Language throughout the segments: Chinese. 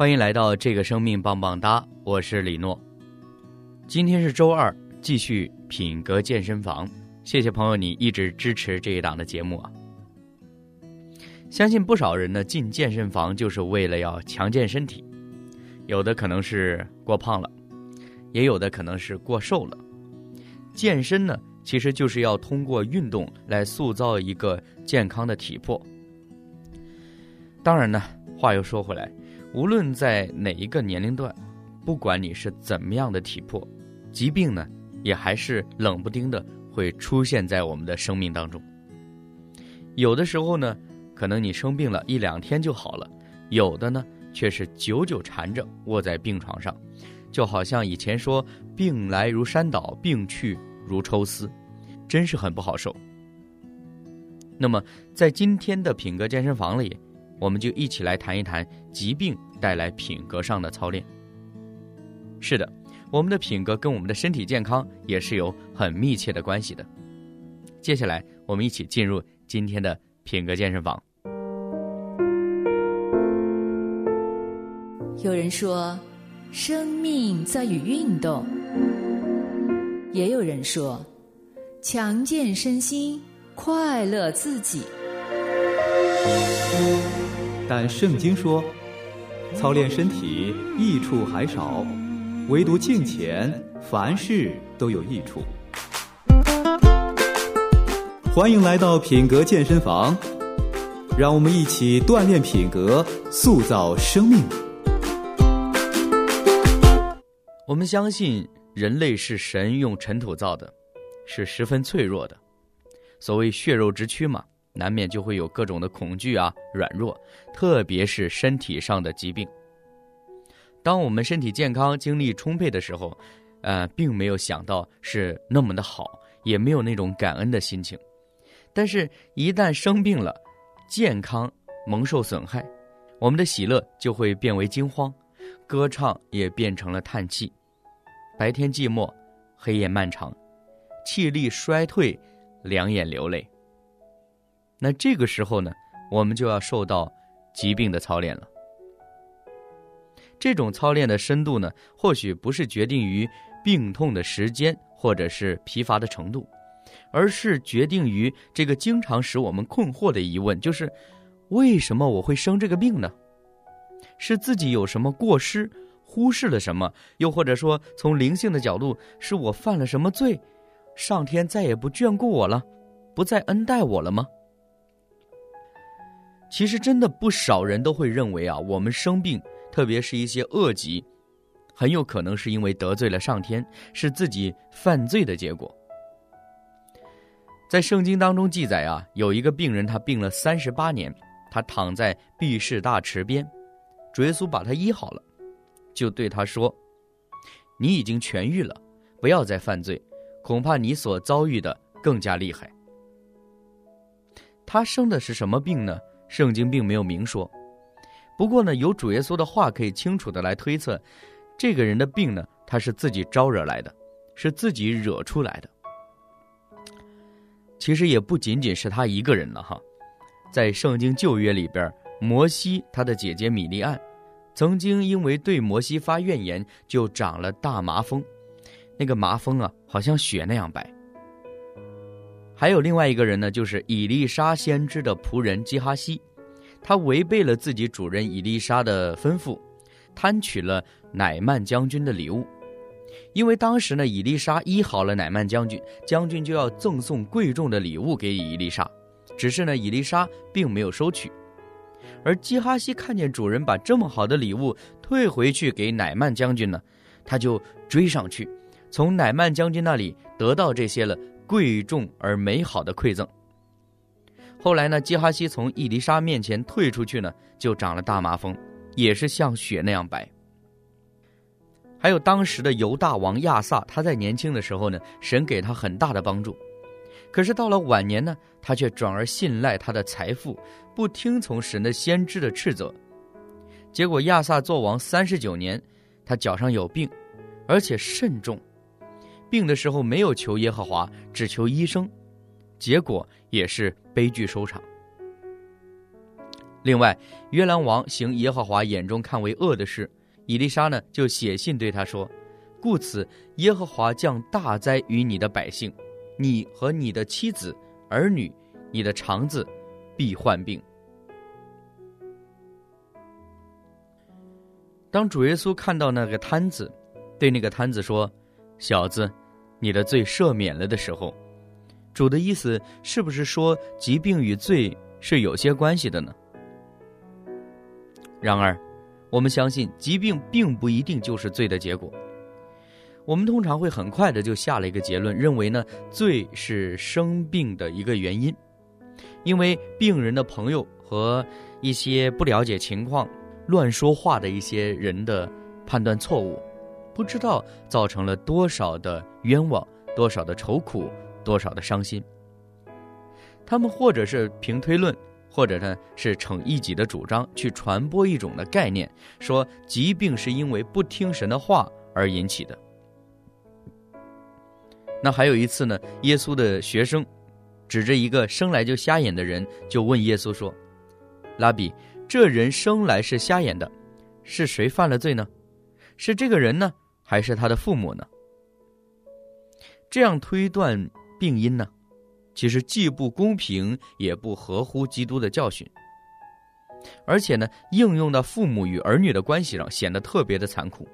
欢迎来到这个生命棒棒哒，我是李诺。今天是周二，继续品格健身房。谢谢朋友，你一直支持这一档的节目啊。相信不少人呢进健身房就是为了要强健身体，有的可能是过胖了，也有的可能是过瘦了。健身呢，其实就是要通过运动来塑造一个健康的体魄。当然呢，话又说回来。无论在哪一个年龄段，不管你是怎么样的体魄，疾病呢，也还是冷不丁的会出现在我们的生命当中。有的时候呢，可能你生病了一两天就好了；有的呢，却是久久缠着卧在病床上，就好像以前说“病来如山倒，病去如抽丝”，真是很不好受。那么，在今天的品格健身房里。我们就一起来谈一谈疾病带来品格上的操练。是的，我们的品格跟我们的身体健康也是有很密切的关系的。接下来，我们一起进入今天的品格健身房。有人说，生命在于运动；也有人说，强健身心，快乐自己。但圣经说，操练身体益处还少，唯独敬虔，凡事都有益处。欢迎来到品格健身房，让我们一起锻炼品格，塑造生命。我们相信人类是神用尘土造的，是十分脆弱的。所谓血肉之躯嘛。难免就会有各种的恐惧啊、软弱，特别是身体上的疾病。当我们身体健康、精力充沛的时候，呃，并没有想到是那么的好，也没有那种感恩的心情。但是，一旦生病了，健康蒙受损害，我们的喜乐就会变为惊慌，歌唱也变成了叹气。白天寂寞，黑夜漫长，气力衰退，两眼流泪。那这个时候呢，我们就要受到疾病的操练了。这种操练的深度呢，或许不是决定于病痛的时间或者是疲乏的程度，而是决定于这个经常使我们困惑的疑问：就是为什么我会生这个病呢？是自己有什么过失，忽视了什么？又或者说，从灵性的角度，是我犯了什么罪，上天再也不眷顾我了，不再恩待我了吗？其实，真的不少人都会认为啊，我们生病，特别是一些恶疾，很有可能是因为得罪了上天，是自己犯罪的结果。在圣经当中记载啊，有一个病人，他病了三十八年，他躺在毕士大池边，主耶稣把他医好了，就对他说：“你已经痊愈了，不要再犯罪，恐怕你所遭遇的更加厉害。”他生的是什么病呢？圣经并没有明说，不过呢，有主耶稣的话可以清楚的来推测，这个人的病呢，他是自己招惹来的，是自己惹出来的。其实也不仅仅是他一个人了哈，在圣经旧约里边，摩西他的姐姐米利安，曾经因为对摩西发怨言，就长了大麻风，那个麻风啊，好像雪那样白。还有另外一个人呢，就是以丽莎先知的仆人基哈西，他违背了自己主人以丽莎的吩咐，贪取了乃曼将军的礼物。因为当时呢，以丽莎医好了乃曼将军，将军就要赠送贵重的礼物给以丽莎，只是呢，以丽莎并没有收取。而基哈西看见主人把这么好的礼物退回去给乃曼将军呢，他就追上去，从乃曼将军那里得到这些了。贵重而美好的馈赠。后来呢，基哈西从伊丽莎面前退出去呢，就长了大麻风，也是像雪那样白。还有当时的犹大王亚萨，他在年轻的时候呢，神给他很大的帮助，可是到了晚年呢，他却转而信赖他的财富，不听从神的先知的斥责。结果亚萨做王三十九年，他脚上有病，而且甚重，病的时候没有求耶和华，只求医生，结果也是悲剧收场。另外，约兰王行耶和华眼中看为恶的事，以丽莎呢就写信对他说：“故此，耶和华降大灾于你的百姓，你和你的妻子、儿女、你的肠子必患病。”当主耶稣看到那个摊子，对那个摊子说：“小子，你的罪赦免了”的时候，主的意思是不是说疾病与罪是有些关系的呢？然而，我们相信疾病并不一定就是罪的结果。我们通常会很快的就下了一个结论，认为呢罪是生病的一个原因，因为病人的朋友和一些不了解情况。乱说话的一些人的判断错误，不知道造成了多少的冤枉，多少的愁苦，多少的伤心。他们或者是凭推论，或者呢是逞一己的主张去传播一种的概念，说疾病是因为不听神的话而引起的。那还有一次呢，耶稣的学生指着一个生来就瞎眼的人，就问耶稣说：“拉比。”这人生来是瞎眼的，是谁犯了罪呢？是这个人呢，还是他的父母呢？这样推断病因呢，其实既不公平，也不合乎基督的教训。而且呢，应用到父母与儿女的关系上，显得特别的残酷。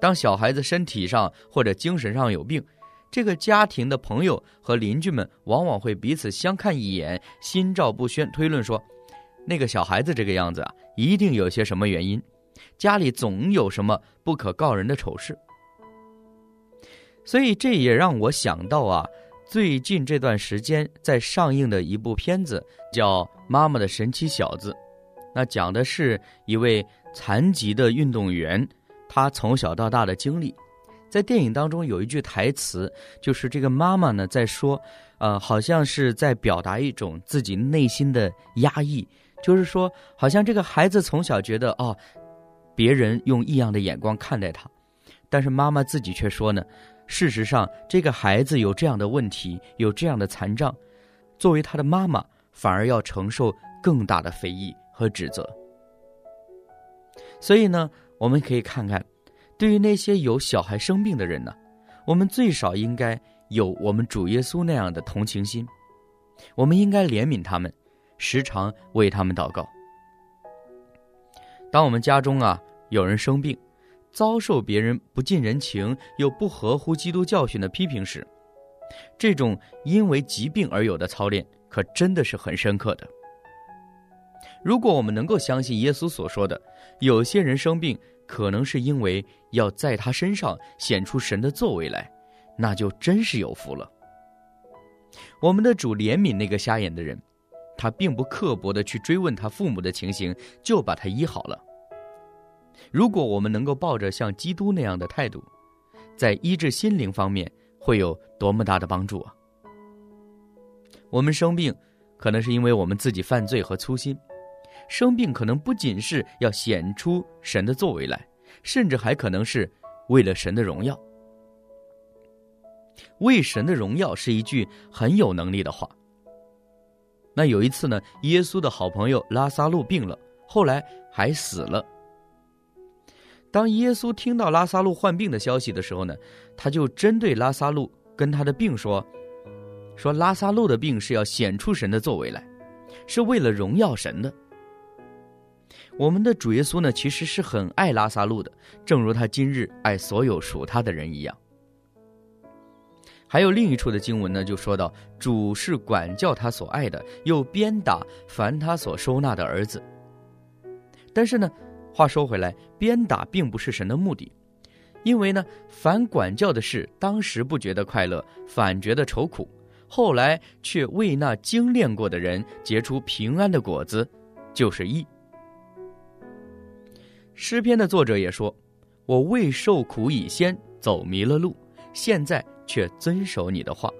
当小孩子身体上或者精神上有病，这个家庭的朋友和邻居们往往会彼此相看一眼，心照不宣，推论说。那个小孩子这个样子啊，一定有些什么原因，家里总有什么不可告人的丑事，所以这也让我想到啊，最近这段时间在上映的一部片子叫《妈妈的神奇小子》，那讲的是一位残疾的运动员，他从小到大的经历，在电影当中有一句台词，就是这个妈妈呢在说，呃，好像是在表达一种自己内心的压抑。就是说，好像这个孩子从小觉得哦，别人用异样的眼光看待他，但是妈妈自己却说呢，事实上这个孩子有这样的问题，有这样的残障，作为他的妈妈，反而要承受更大的非议和指责。所以呢，我们可以看看，对于那些有小孩生病的人呢，我们最少应该有我们主耶稣那样的同情心，我们应该怜悯他们。时常为他们祷告。当我们家中啊有人生病，遭受别人不近人情又不合乎基督教训的批评时，这种因为疾病而有的操练，可真的是很深刻的。如果我们能够相信耶稣所说的，有些人生病可能是因为要在他身上显出神的作为来，那就真是有福了。我们的主怜悯那个瞎眼的人。他并不刻薄的去追问他父母的情形，就把他医好了。如果我们能够抱着像基督那样的态度，在医治心灵方面会有多么大的帮助啊！我们生病，可能是因为我们自己犯罪和粗心；生病可能不仅是要显出神的作为来，甚至还可能是为了神的荣耀。为神的荣耀是一句很有能力的话。那有一次呢，耶稣的好朋友拉萨路病了，后来还死了。当耶稣听到拉萨路患病的消息的时候呢，他就针对拉萨路跟他的病说：“说拉萨路的病是要显出神的作为来，是为了荣耀神的。”我们的主耶稣呢，其实是很爱拉萨路的，正如他今日爱所有属他的人一样。还有另一处的经文呢，就说到主是管教他所爱的，又鞭打凡他所收纳的儿子。但是呢，话说回来，鞭打并不是神的目的，因为呢，凡管教的事，当时不觉得快乐，反觉得愁苦；后来却为那精炼过的人结出平安的果子，就是义。诗篇的作者也说：“我未受苦以先走迷了路，现在却遵守你的话。”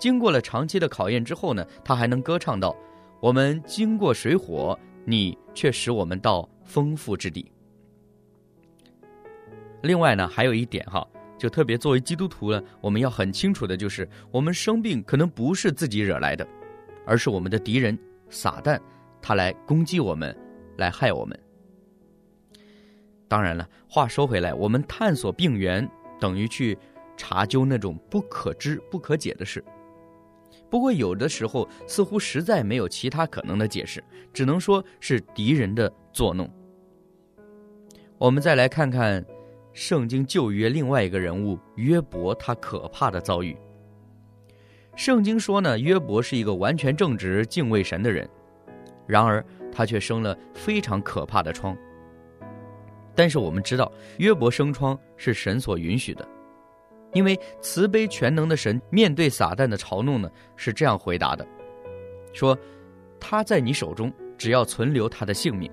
经过了长期的考验之后呢，他还能歌唱到：“我们经过水火，你却使我们到丰富之地。”另外呢，还有一点哈，就特别作为基督徒呢，我们要很清楚的就是，我们生病可能不是自己惹来的，而是我们的敌人撒旦，他来攻击我们，来害我们。当然了，话说回来，我们探索病源等于去查究那种不可知、不可解的事。不过有的时候似乎实在没有其他可能的解释，只能说是敌人的作弄。我们再来看看。圣经旧约另外一个人物约伯，他可怕的遭遇。圣经说呢，约伯是一个完全正直、敬畏神的人，然而他却生了非常可怕的疮。但是我们知道，约伯生疮是神所允许的，因为慈悲全能的神面对撒旦的嘲弄呢，是这样回答的：说他在你手中，只要存留他的性命。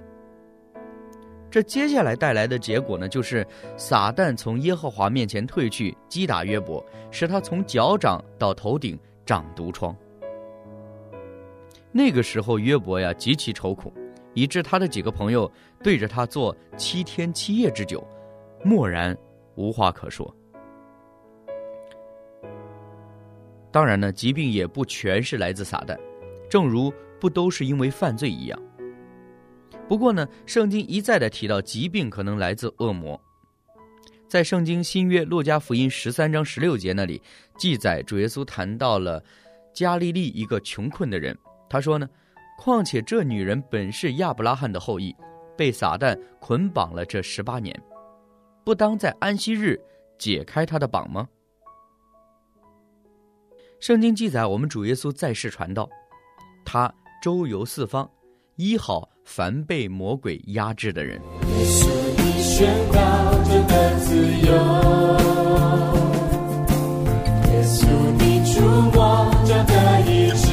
这接下来带来的结果呢，就是撒旦从耶和华面前退去，击打约伯，使他从脚掌到头顶长毒疮。那个时候，约伯呀极其愁苦，以致他的几个朋友对着他做七天七夜之久，默然无话可说。当然呢，疾病也不全是来自撒旦，正如不都是因为犯罪一样。不过呢，圣经一再的提到疾病可能来自恶魔。在圣经新约路加福音十三章十六节那里记载，主耶稣谈到了加利利一个穷困的人。他说呢：“况且这女人本是亚伯拉罕的后裔，被撒旦捆绑了这十八年，不当在安息日解开她的绑吗？”圣经记载，我们主耶稣在世传道，他周游四方。医好凡被魔鬼压制的人。耶稣，你宣告这个自由。耶稣，你触摸这个意志。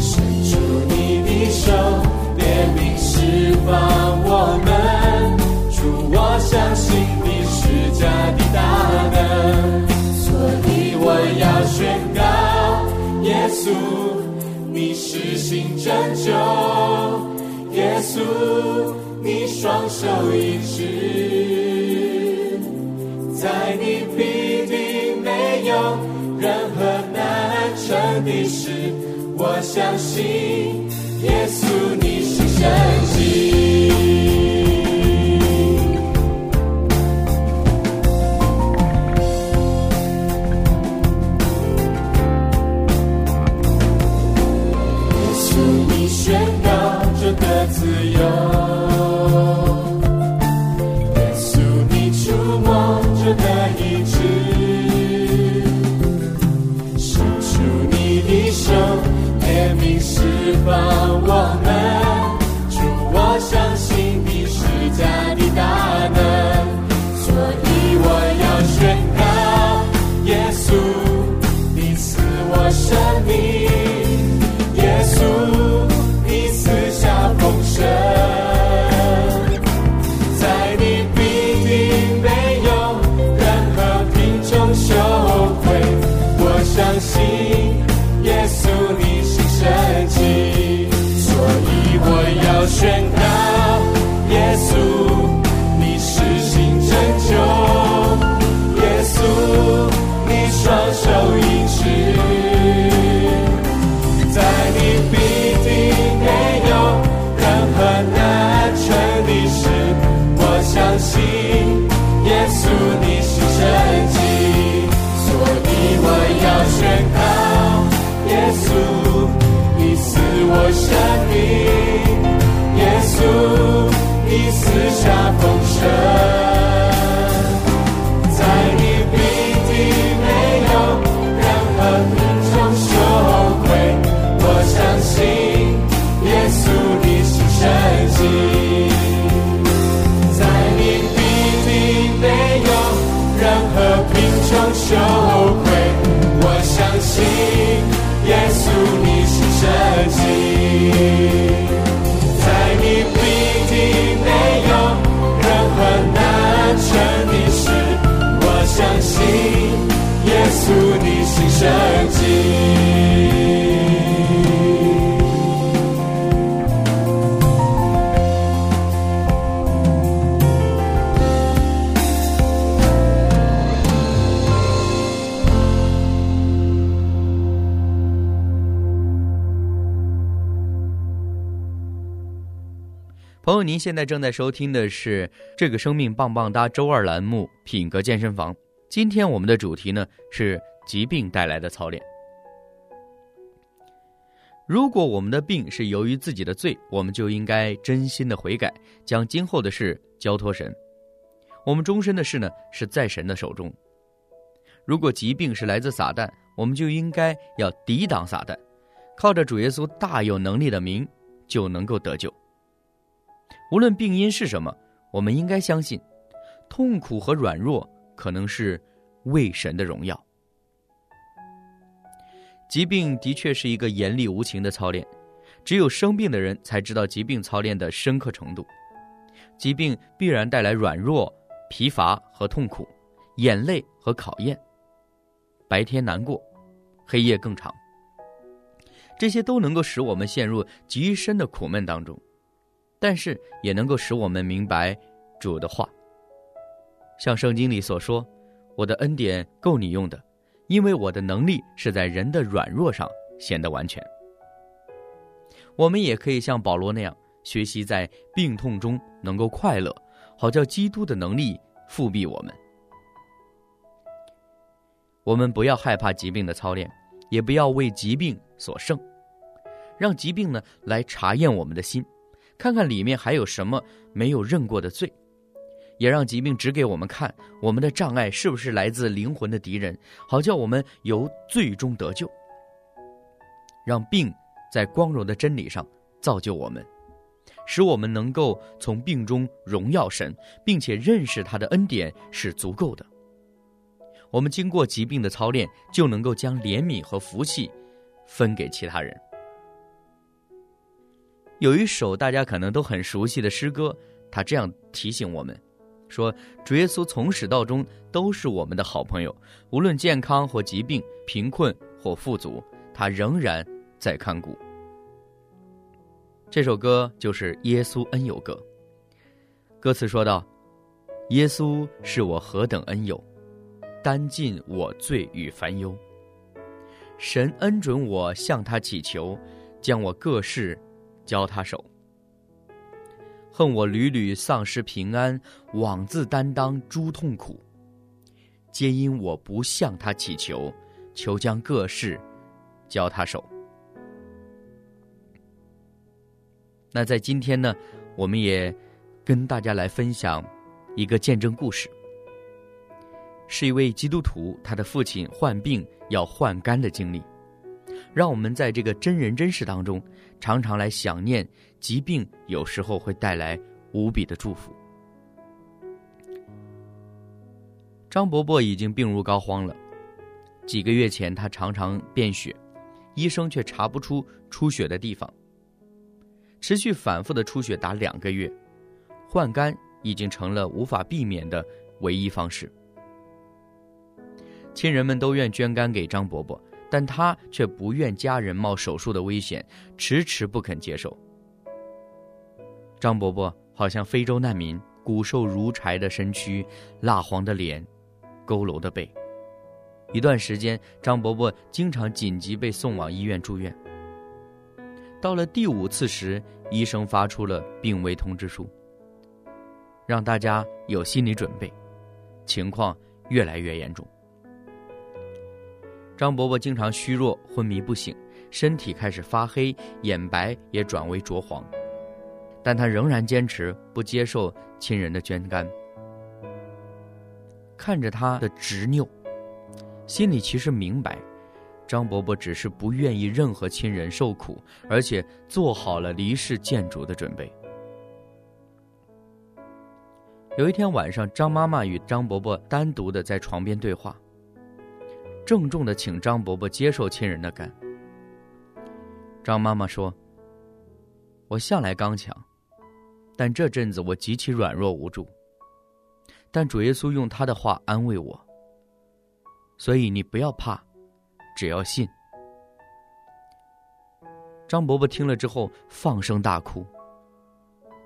伸出你的手，怜悯释放我们。主，我相信你是家的大能，所以我要宣告耶稣。你实行拯救，耶稣，你双手一指，在你必定没有任何难成的事。我相信，耶稣，你是神迹。大风声。现在正在收听的是这个生命棒棒哒周二栏目《品格健身房》。今天我们的主题呢是疾病带来的操练。如果我们的病是由于自己的罪，我们就应该真心的悔改，将今后的事交托神。我们终身的事呢是在神的手中。如果疾病是来自撒旦，我们就应该要抵挡撒旦，靠着主耶稣大有能力的名，就能够得救。无论病因是什么，我们应该相信，痛苦和软弱可能是为神的荣耀。疾病的确是一个严厉无情的操练，只有生病的人才知道疾病操练的深刻程度。疾病必然带来软弱、疲乏和痛苦，眼泪和考验，白天难过，黑夜更长。这些都能够使我们陷入极深的苦闷当中。但是也能够使我们明白主的话，像圣经里所说：“我的恩典够你用的，因为我的能力是在人的软弱上显得完全。”我们也可以像保罗那样，学习在病痛中能够快乐，好叫基督的能力复辟我们。我们不要害怕疾病的操练，也不要为疾病所胜，让疾病呢来查验我们的心。看看里面还有什么没有认过的罪，也让疾病指给我们看我们的障碍是不是来自灵魂的敌人，好叫我们由罪中得救。让病在光荣的真理上造就我们，使我们能够从病中荣耀神，并且认识他的恩典是足够的。我们经过疾病的操练，就能够将怜悯和福气分给其他人。有一首大家可能都很熟悉的诗歌，他这样提醒我们：说主耶稣从始到终都是我们的好朋友，无论健康或疾病、贫困或富足，他仍然在看顾。这首歌就是《耶稣恩友歌》。歌词说道：“耶稣是我何等恩友，担尽我罪与烦忧。神恩准我向他祈求，将我各事。”教他手，恨我屡屡丧失平安，枉自担当诸痛苦，皆因我不向他祈求，求将各事交他手。那在今天呢，我们也跟大家来分享一个见证故事，是一位基督徒他的父亲患病要换肝的经历。让我们在这个真人真事当中，常常来想念疾病，有时候会带来无比的祝福。张伯伯已经病入膏肓了，几个月前他常常便血，医生却查不出出血的地方。持续反复的出血达两个月，换肝已经成了无法避免的唯一方式。亲人们都愿捐肝给张伯伯。但他却不愿家人冒手术的危险，迟迟不肯接受。张伯伯好像非洲难民，骨瘦如柴的身躯，蜡黄的脸，佝偻的背。一段时间，张伯伯经常紧急被送往医院住院。到了第五次时，医生发出了病危通知书，让大家有心理准备，情况越来越严重。张伯伯经常虚弱、昏迷不醒，身体开始发黑，眼白也转为浊黄，但他仍然坚持不接受亲人的捐肝。看着他的执拗，心里其实明白，张伯伯只是不愿意任何亲人受苦，而且做好了离世见主的准备。有一天晚上，张妈妈与张伯伯单独的在床边对话。郑重的请张伯伯接受亲人的肝。张妈妈说：“我向来刚强，但这阵子我极其软弱无助。但主耶稣用他的话安慰我，所以你不要怕，只要信。”张伯伯听了之后放声大哭。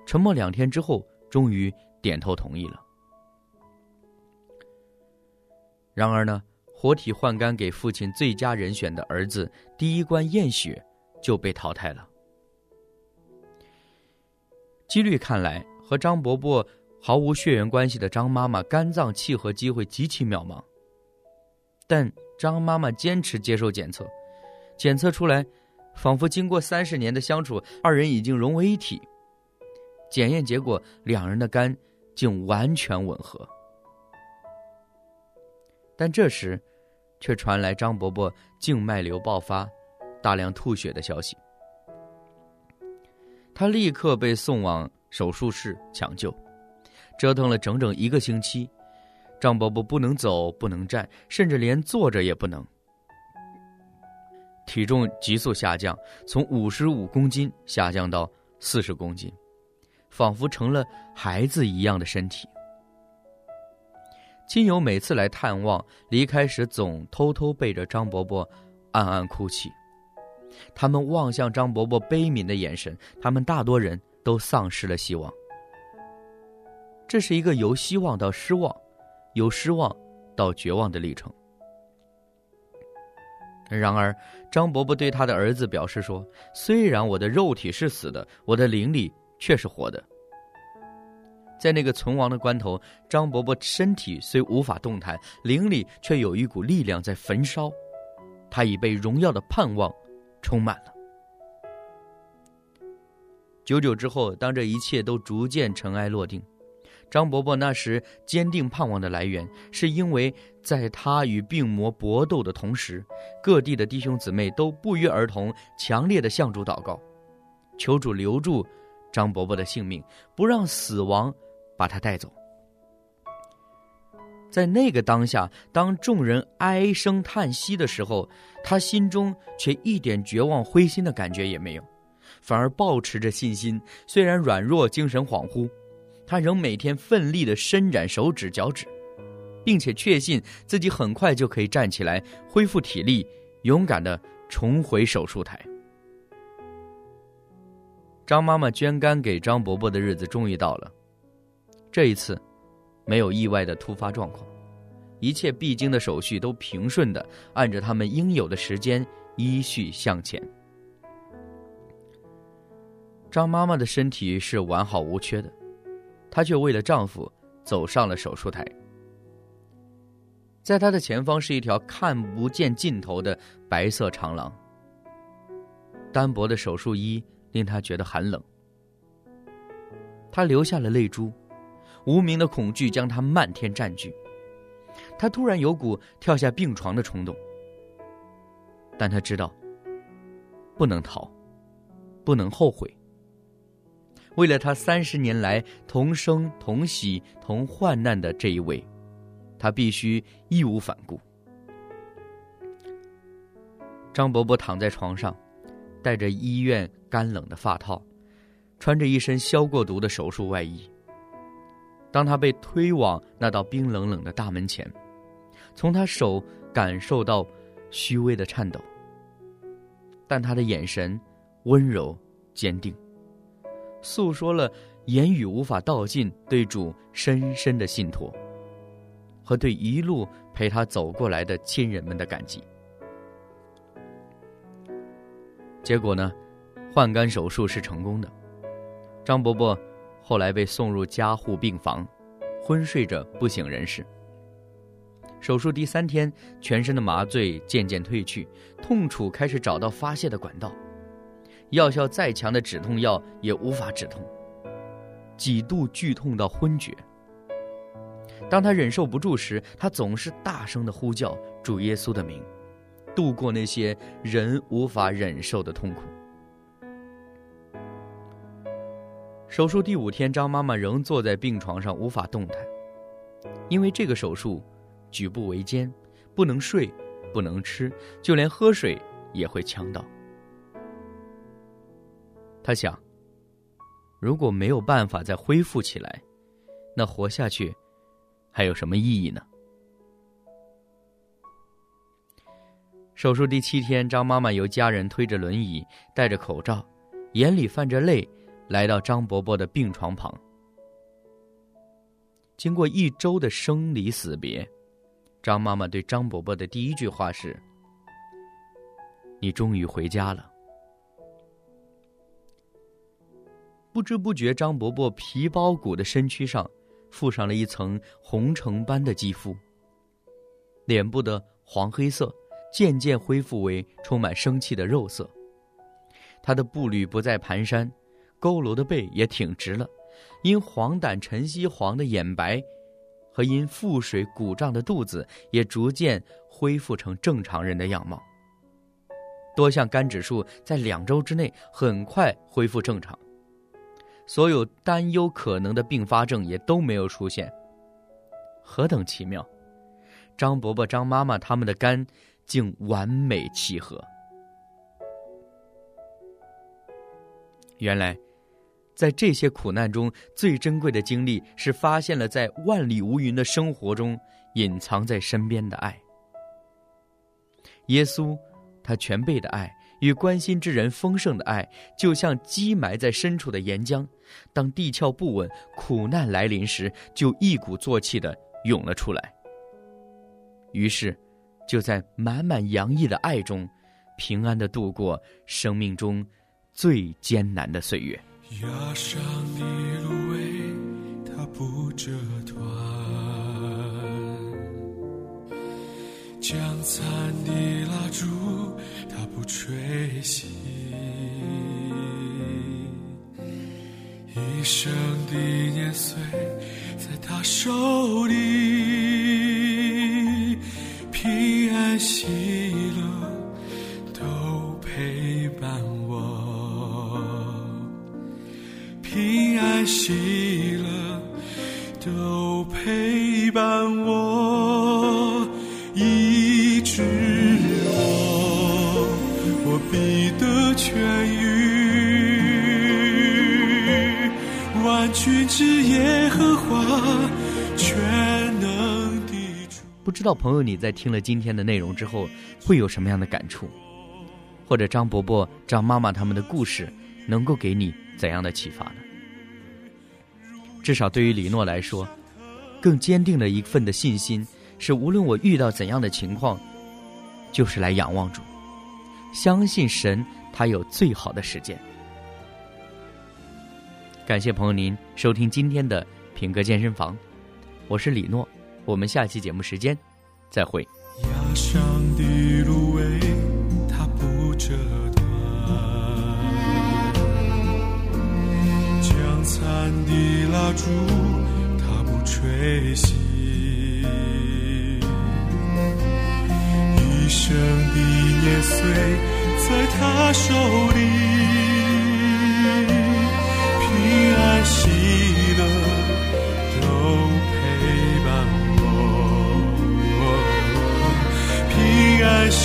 沉默两天之后，终于点头同意了。然而呢，活体换肝给父亲最佳人选的儿子第一关验血就被淘汰了。几率看来，和张伯伯毫无血缘关系的张妈妈肝脏契合机会极其渺茫。但张妈妈坚持接受检测，检测出来，仿佛经过三十年的相处，二人已经融为一体。检验结果，两人的肝竟完全吻合。但这时，却传来张伯伯静脉瘤爆发、大量吐血的消息。他立刻被送往手术室抢救，折腾了整整一个星期。张伯伯不能走，不能站，甚至连坐着也不能。体重急速下降，从五十五公斤下降到四十公斤。仿佛成了孩子一样的身体。亲友每次来探望，离开时总偷偷背着张伯伯，暗暗哭泣。他们望向张伯伯悲悯的眼神，他们大多人都丧失了希望。这是一个由希望到失望，由失望到绝望的历程。然而，张伯伯对他的儿子表示说：“虽然我的肉体是死的，我的灵力……”却是活的。在那个存亡的关头，张伯伯身体虽无法动弹，灵里却有一股力量在焚烧，他已被荣耀的盼望充满了。久久之后，当这一切都逐渐尘埃落定，张伯伯那时坚定盼望的来源，是因为在他与病魔搏斗的同时，各地的弟兄姊妹都不约而同、强烈的向主祷告，求主留住。张伯伯的性命，不让死亡把他带走。在那个当下，当众人唉声叹息的时候，他心中却一点绝望、灰心的感觉也没有，反而保持着信心。虽然软弱、精神恍惚，他仍每天奋力的伸展手指、脚趾，并且确信自己很快就可以站起来，恢复体力，勇敢的重回手术台。张妈妈捐肝给张伯伯的日子终于到了。这一次，没有意外的突发状况，一切必经的手续都平顺的按着他们应有的时间依序向前。张妈妈的身体是完好无缺的，她却为了丈夫走上了手术台。在她的前方是一条看不见尽头的白色长廊，单薄的手术衣。令她觉得寒冷，她流下了泪珠，无名的恐惧将他漫天占据。他突然有股跳下病床的冲动，但他知道不能逃，不能后悔。为了他三十年来同生同喜同患难的这一位，他必须义无反顾。张伯伯躺在床上。戴着医院干冷的发套，穿着一身消过毒的手术外衣。当他被推往那道冰冷冷的大门前，从他手感受到虚微的颤抖，但他的眼神温柔坚定，诉说了言语无法道尽对主深深的信托，和对一路陪他走过来的亲人们的感激。结果呢，换肝手术是成功的。张伯伯后来被送入加护病房，昏睡着不省人事。手术第三天，全身的麻醉渐渐褪去，痛楚开始找到发泄的管道。药效再强的止痛药也无法止痛，几度剧痛到昏厥。当他忍受不住时，他总是大声的呼叫主耶稣的名。度过那些人无法忍受的痛苦。手术第五天，张妈妈仍坐在病床上无法动弹，因为这个手术举步维艰，不能睡，不能吃，就连喝水也会呛到。他想，如果没有办法再恢复起来，那活下去还有什么意义呢？手术第七天，张妈妈由家人推着轮椅，戴着口罩，眼里泛着泪，来到张伯伯的病床旁。经过一周的生离死别，张妈妈对张伯伯的第一句话是：“你终于回家了。”不知不觉，张伯伯皮包骨的身躯上附上了一层红橙般的肌肤，脸部的黄黑色渐渐恢复为充满生气的肉色。他的步履不再蹒跚，佝偻的背也挺直了，因黄疸晨曦黄的眼白，和因腹水鼓胀的肚子也逐渐恢复成正常人的样貌。多项肝指数在两周之内很快恢复正常。所有担忧可能的并发症也都没有出现，何等奇妙！张伯伯、张妈妈他们的肝竟完美契合。原来，在这些苦难中最珍贵的经历，是发现了在万里无云的生活中隐藏在身边的爱。耶稣，他全备的爱。与关心之人丰盛的爱，就像积埋在深处的岩浆，当地壳不稳、苦难来临时，就一鼓作气的涌了出来。于是，就在满满洋溢的爱中，平安的度过生命中最艰难的岁月。压上的芦苇，它不折断；将残的蜡烛。它不吹熄，一生的年岁在他手里，平安喜乐喜乐都陪伴我，一直。必得痊愈，万军之耶和华全能的主。不知道朋友你在听了今天的内容之后会有什么样的感触？或者张伯伯、张妈妈他们的故事能够给你怎样的启发呢？至少对于李诺来说，更坚定了一份的信心是：无论我遇到怎样的情况，就是来仰望主。相信神，他有最好的时间。感谢朋友您收听今天的品格健身房，我是李诺，我们下期节目时间再会。压上的芦苇，它不折的蜡烛，它不吹熄。一生的年岁在他手里，平安喜乐都陪伴我，平安喜